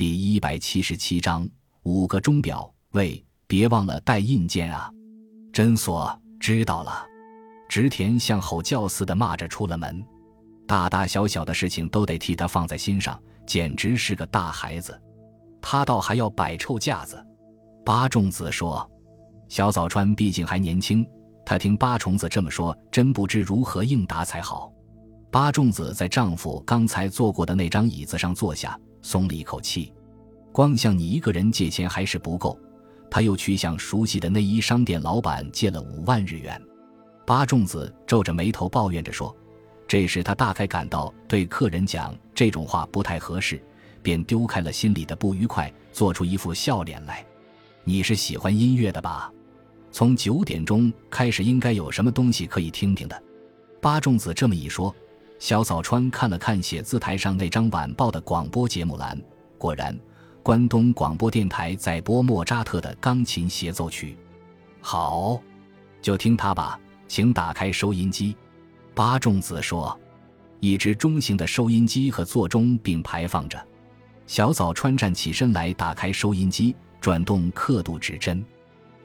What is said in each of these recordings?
第一百七十七章五个钟表。喂，别忘了带印鉴啊！诊所知道了。植田像吼叫似的骂着出了门。大大小小的事情都得替他放在心上，简直是个大孩子。他倒还要摆臭架子。八重子说：“小早川毕竟还年轻，他听八重子这么说，真不知如何应答才好。”八重子在丈夫刚才坐过的那张椅子上坐下。松了一口气，光向你一个人借钱还是不够，他又去向熟悉的内衣商店老板借了五万日元。八重子皱着眉头抱怨着说：“这时他大概感到对客人讲这种话不太合适，便丢开了心里的不愉快，做出一副笑脸来。你是喜欢音乐的吧？从九点钟开始应该有什么东西可以听听的。”八重子这么一说。小早川看了看写字台上那张晚报的广播节目栏，果然，关东广播电台在播莫扎特的钢琴协奏曲。好，就听他吧，请打开收音机。八重子说：“一只中型的收音机和座钟并排放着。”小早川站起身来，打开收音机，转动刻度指针。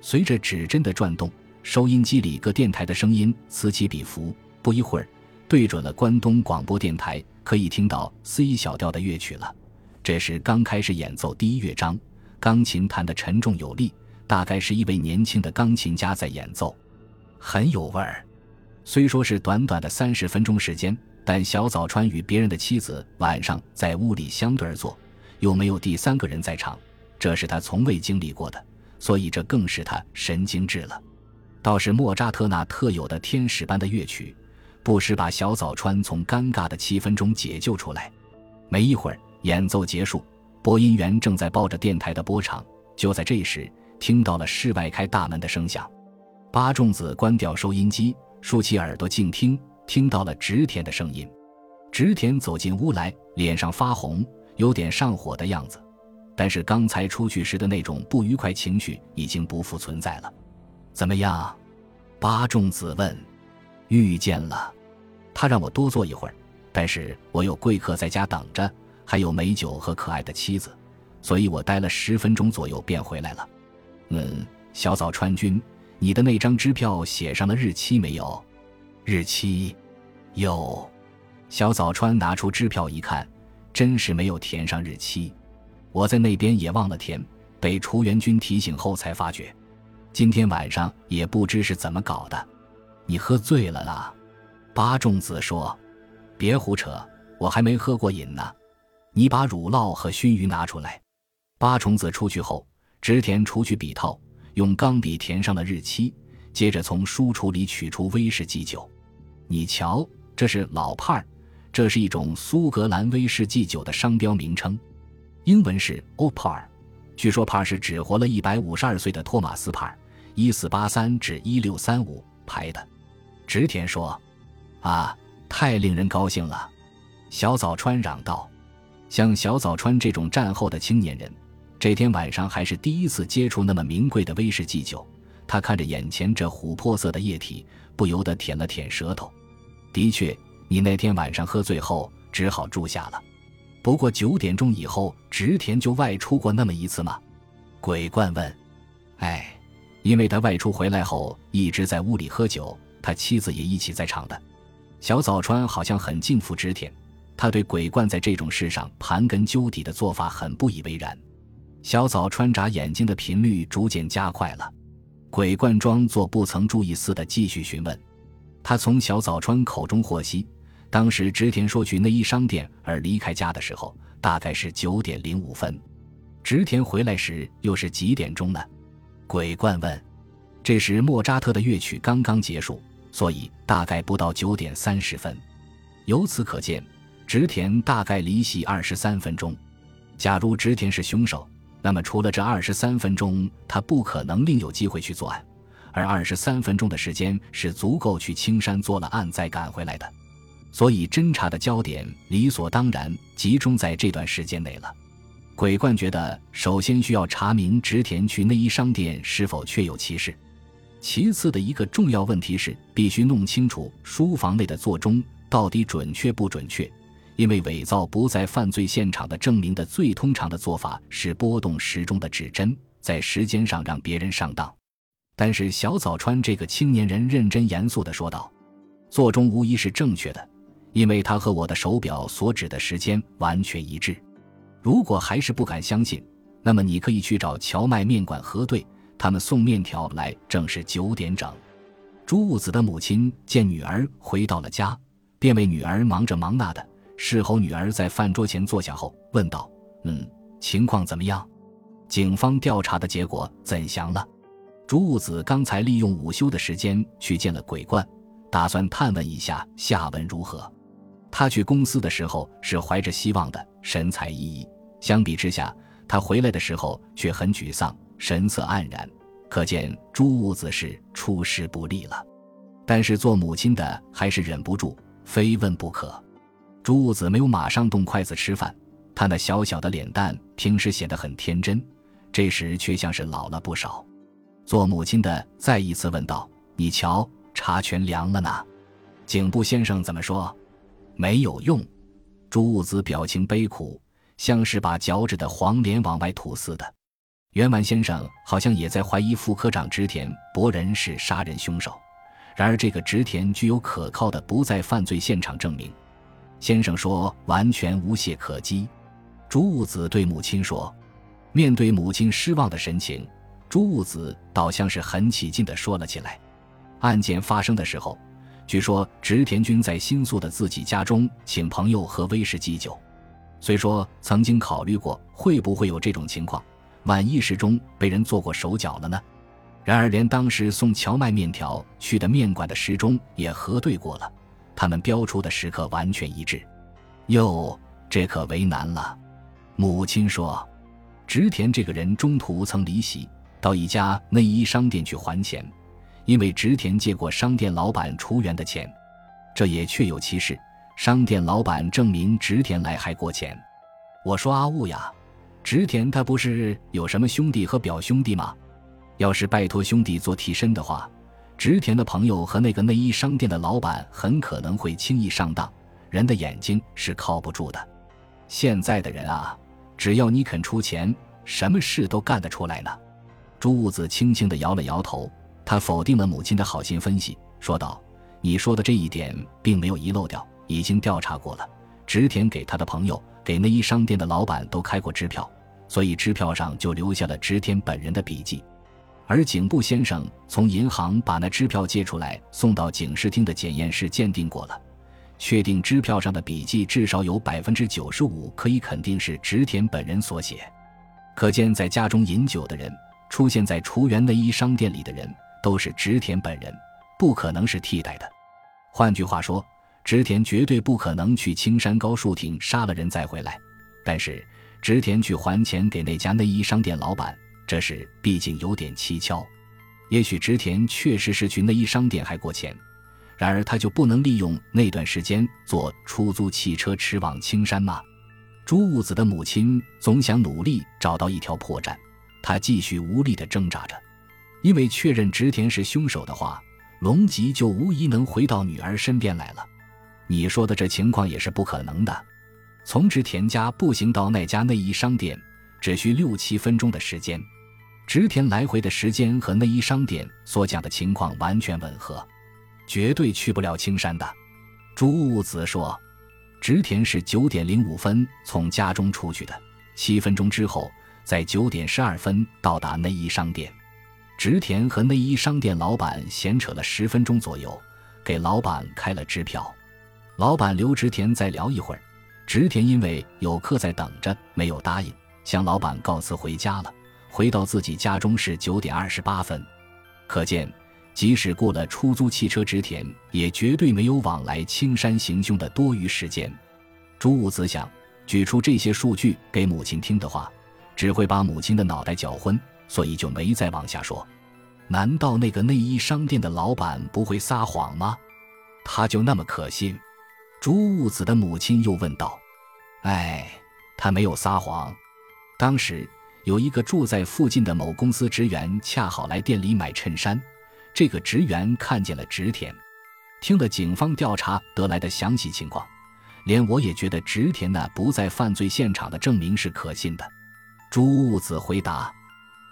随着指针的转动，收音机里各电台的声音此起彼伏。不一会儿。对准了关东广播电台，可以听到 C 小调的乐曲了。这是刚开始演奏第一乐章，钢琴弹得沉重有力，大概是一位年轻的钢琴家在演奏，很有味儿。虽说是短短的三十分钟时间，但小早川与别人的妻子晚上在屋里相对而坐，又没有第三个人在场，这是他从未经历过的，所以这更使他神经质了。倒是莫扎特那特有的天使般的乐曲。不时把小早川从尴尬的气氛中解救出来。没一会儿，演奏结束，播音员正在抱着电台的波长。就在这时，听到了室外开大门的声响。八重子关掉收音机，竖起耳朵静听，听到了植田的声音。植田走进屋来，脸上发红，有点上火的样子。但是刚才出去时的那种不愉快情绪已经不复存在了。怎么样？八重子问。遇见了。他让我多坐一会儿，但是我有贵客在家等着，还有美酒和可爱的妻子，所以我待了十分钟左右便回来了。嗯，小早川君，你的那张支票写上了日期没有？日期有。小早川拿出支票一看，真是没有填上日期。我在那边也忘了填，被楚元君提醒后才发觉。今天晚上也不知是怎么搞的，你喝醉了啦？八重子说：“别胡扯，我还没喝过瘾呢。你把乳酪和熏鱼拿出来。”八重子出去后，织田除去笔套，用钢笔填上了日期，接着从书橱里取出威士忌酒。你瞧，这是老派儿，这是一种苏格兰威士忌酒的商标名称，英文是 o p a r 据说帕是只活了一百五十二岁的托马斯帕，一四八三至一六三五排的。织田说。啊，太令人高兴了！小早川嚷道：“像小早川这种战后的青年人，这天晚上还是第一次接触那么名贵的威士忌酒。他看着眼前这琥珀色的液体，不由得舔了舔舌头。的确，你那天晚上喝醉后只好住下了。不过九点钟以后，植田就外出过那么一次吗？”鬼怪问。“哎，因为他外出回来后一直在屋里喝酒，他妻子也一起在场的。”小早川好像很敬服织田，他对鬼冠在这种事上盘根究底的做法很不以为然。小早川眨眼睛的频率逐渐加快了，鬼冠装作不曾注意似的继续询问。他从小早川口中获悉，当时织田说去内衣商店而离开家的时候，大概是九点零五分。织田回来时又是几点钟呢？鬼冠问。这时莫扎特的乐曲刚刚结束。所以大概不到九点三十分，由此可见，植田大概离席二十三分钟。假如植田是凶手，那么除了这二十三分钟，他不可能另有机会去作案，而二十三分钟的时间是足够去青山做了案再赶回来的。所以侦查的焦点理所当然集中在这段时间内了。鬼冠觉得，首先需要查明植田去内衣商店是否确有其事。其次的一个重要问题是，必须弄清楚书房内的座钟到底准确不准确，因为伪造不在犯罪现场的证明的最通常的做法是拨动时钟的指针，在时间上让别人上当。但是小早川这个青年人认真严肃地说道：“座钟无疑是正确的，因为它和我的手表所指的时间完全一致。如果还是不敢相信，那么你可以去找荞麦面馆核对，他们送面条来正是九点整。”朱物子的母亲见女儿回到了家，便为女儿忙这忙那的。事后，女儿在饭桌前坐下后问道：“嗯，情况怎么样？警方调查的结果怎详了？”朱物子刚才利用午休的时间去见了鬼怪，打算探问一下下文如何。他去公司的时候是怀着希望的，神采奕奕。相比之下，他回来的时候却很沮丧，神色黯然。可见朱物子是出师不利了。但是做母亲的还是忍不住非问不可。朱物子没有马上动筷子吃饭，他那小小的脸蛋平时显得很天真，这时却像是老了不少。做母亲的再一次问道：“你瞧，茶全凉了呢。”警部先生怎么说？没有用。朱物子表情悲苦，像是把嚼着的黄连往外吐似的。袁万先生好像也在怀疑副科长植田博人是杀人凶手，然而这个植田具有可靠的不在犯罪现场证明。先生说：“完全无懈可击。”朱物子对母亲说：“面对母亲失望的神情，朱物子倒像是很起劲地说了起来。案件发生的时候，据说植田君在新宿的自己家中请朋友喝威士忌酒。虽说曾经考虑过会不会有这种情况，万一时钟被人做过手脚了呢？然而连当时送荞麦面条去的面馆的时钟也核对过了。”他们标出的时刻完全一致，哟，这可为难了。母亲说，植田这个人中途曾离席，到一家内衣商店去还钱，因为植田借过商店老板出员的钱，这也确有其事。商店老板证明植田来还过钱。我说阿雾呀，植田他不是有什么兄弟和表兄弟吗？要是拜托兄弟做替身的话。植田的朋友和那个内衣商店的老板很可能会轻易上当，人的眼睛是靠不住的。现在的人啊，只要你肯出钱，什么事都干得出来呢。朱物子轻轻地摇了摇头，他否定了母亲的好心分析，说道：“你说的这一点并没有遗漏掉，已经调查过了。植田给他的朋友、给内衣商店的老板都开过支票，所以支票上就留下了植田本人的笔迹。”而警部先生从银行把那支票借出来，送到警视厅的检验室鉴定过了，确定支票上的笔迹至少有百分之九十五可以肯定是植田本人所写。可见，在家中饮酒的人，出现在厨园内衣商店里的人，都是植田本人，不可能是替代的。换句话说，植田绝对不可能去青山高树町杀了人再回来。但是，植田去还钱给那家内衣商店老板。这事毕竟有点蹊跷，也许植田确实是去内衣商店还过钱，然而他就不能利用那段时间坐出租汽车驰往青山吗？朱物子的母亲总想努力找到一条破绽，她继续无力地挣扎着，因为确认植田是凶手的话，龙吉就无疑能回到女儿身边来了。你说的这情况也是不可能的，从植田家步行到那家内衣商店只需六七分钟的时间。植田来回的时间和内衣商店所讲的情况完全吻合，绝对去不了青山的。朱物子说，植田是九点零五分从家中出去的，七分钟之后，在九点十二分到达内衣商店。植田和内衣商店老板闲扯了十分钟左右，给老板开了支票。老板留植田再聊一会儿，植田因为有客在等着，没有答应，向老板告辞回家了。回到自己家中是九点二十八分，可见，即使雇了出租汽车植田，也绝对没有往来青山行凶的多余时间。朱武子想，举出这些数据给母亲听的话，只会把母亲的脑袋搅昏，所以就没再往下说。难道那个内衣商店的老板不会撒谎吗？他就那么可信？朱武子的母亲又问道：“哎，他没有撒谎，当时。”有一个住在附近的某公司职员，恰好来店里买衬衫。这个职员看见了植田，听了警方调查得来的详细情况，连我也觉得植田那不在犯罪现场的证明是可信的。朱兀子回答：“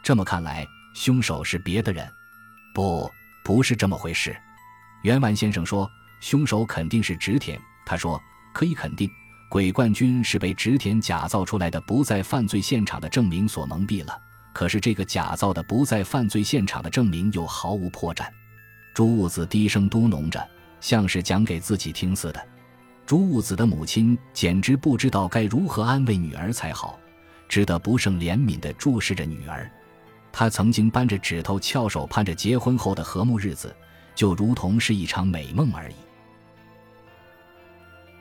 这么看来，凶手是别的人。”“不，不是这么回事。”袁万先生说：“凶手肯定是植田。”他说：“可以肯定，鬼冠军是被植田假造出来的不在犯罪现场的证明所蒙蔽了。可是这个假造的不在犯罪现场的证明又毫无破绽。”朱兀子低声嘟哝着，像是讲给自己听似的。朱兀子的母亲简直不知道该如何安慰女儿才好，只得不胜怜悯地注视着女儿。她曾经扳着指头翘首盼着结婚后的和睦日子，就如同是一场美梦而已。